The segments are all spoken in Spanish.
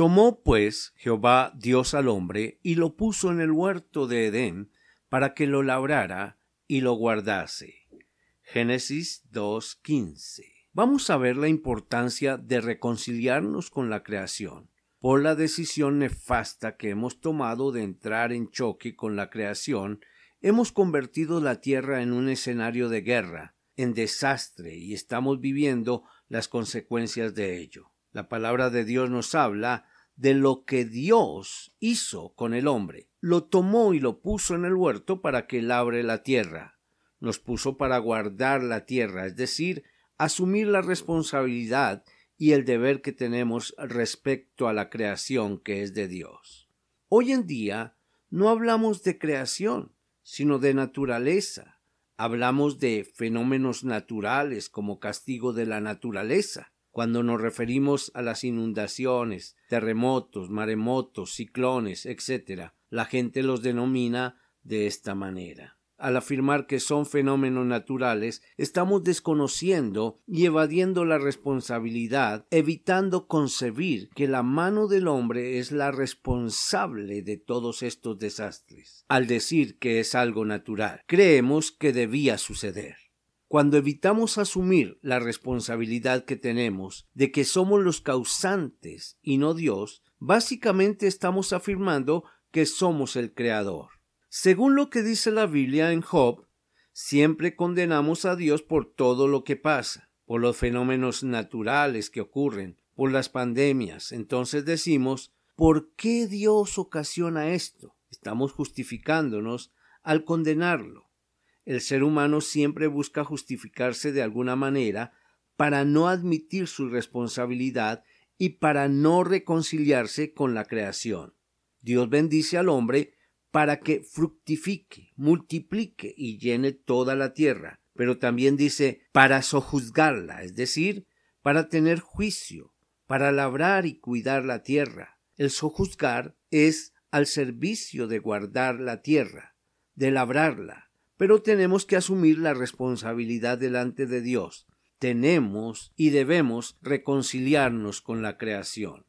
Tomó pues Jehová Dios al hombre y lo puso en el huerto de Edén para que lo labrara y lo guardase. Génesis 2.15. Vamos a ver la importancia de reconciliarnos con la creación por la decisión nefasta que hemos tomado de entrar en choque con la creación, hemos convertido la tierra en un escenario de guerra, en desastre, y estamos viviendo las consecuencias de ello. La palabra de Dios nos habla de lo que Dios hizo con el hombre. Lo tomó y lo puso en el huerto para que labre la tierra. Nos puso para guardar la tierra, es decir, asumir la responsabilidad y el deber que tenemos respecto a la creación que es de Dios. Hoy en día no hablamos de creación, sino de naturaleza. Hablamos de fenómenos naturales como castigo de la naturaleza cuando nos referimos a las inundaciones, terremotos, maremotos, ciclones, etc., la gente los denomina de esta manera. Al afirmar que son fenómenos naturales, estamos desconociendo y evadiendo la responsabilidad, evitando concebir que la mano del hombre es la responsable de todos estos desastres. Al decir que es algo natural, creemos que debía suceder. Cuando evitamos asumir la responsabilidad que tenemos de que somos los causantes y no Dios, básicamente estamos afirmando que somos el Creador. Según lo que dice la Biblia en Job, siempre condenamos a Dios por todo lo que pasa, por los fenómenos naturales que ocurren, por las pandemias. Entonces decimos, ¿por qué Dios ocasiona esto? Estamos justificándonos al condenarlo. El ser humano siempre busca justificarse de alguna manera para no admitir su responsabilidad y para no reconciliarse con la creación. Dios bendice al hombre para que fructifique, multiplique y llene toda la tierra, pero también dice para sojuzgarla, es decir, para tener juicio, para labrar y cuidar la tierra. El sojuzgar es al servicio de guardar la tierra, de labrarla, pero tenemos que asumir la responsabilidad delante de Dios. Tenemos y debemos reconciliarnos con la creación.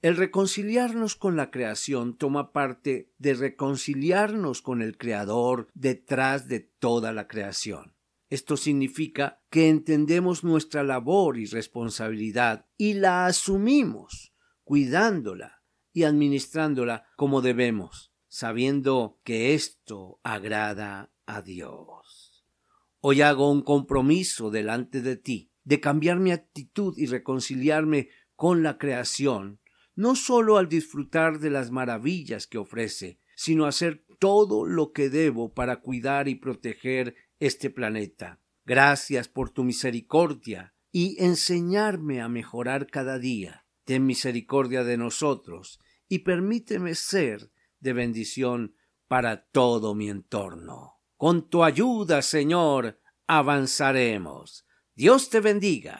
El reconciliarnos con la creación toma parte de reconciliarnos con el Creador detrás de toda la creación. Esto significa que entendemos nuestra labor y responsabilidad y la asumimos, cuidándola y administrándola como debemos, sabiendo que esto agrada a Dios. Hoy hago un compromiso delante de ti de cambiar mi actitud y reconciliarme con la creación, no sólo al disfrutar de las maravillas que ofrece, sino hacer todo lo que debo para cuidar y proteger este planeta. Gracias por tu misericordia y enseñarme a mejorar cada día. Ten misericordia de nosotros y permíteme ser de bendición para todo mi entorno. Con tu ayuda, Señor, avanzaremos. Dios te bendiga.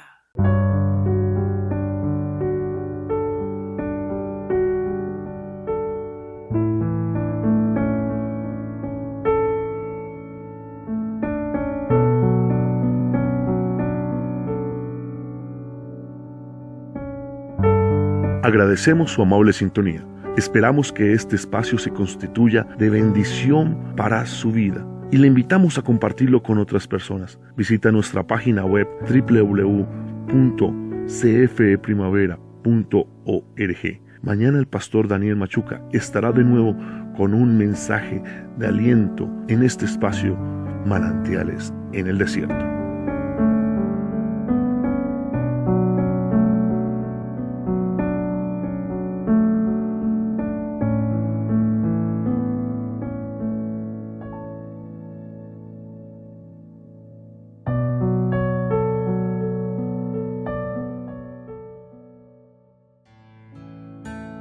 Agradecemos su amable sintonía. Esperamos que este espacio se constituya de bendición para su vida y le invitamos a compartirlo con otras personas. Visita nuestra página web www.cfeprimavera.org. Mañana el pastor Daniel Machuca estará de nuevo con un mensaje de aliento en este espacio Manantiales en el Desierto.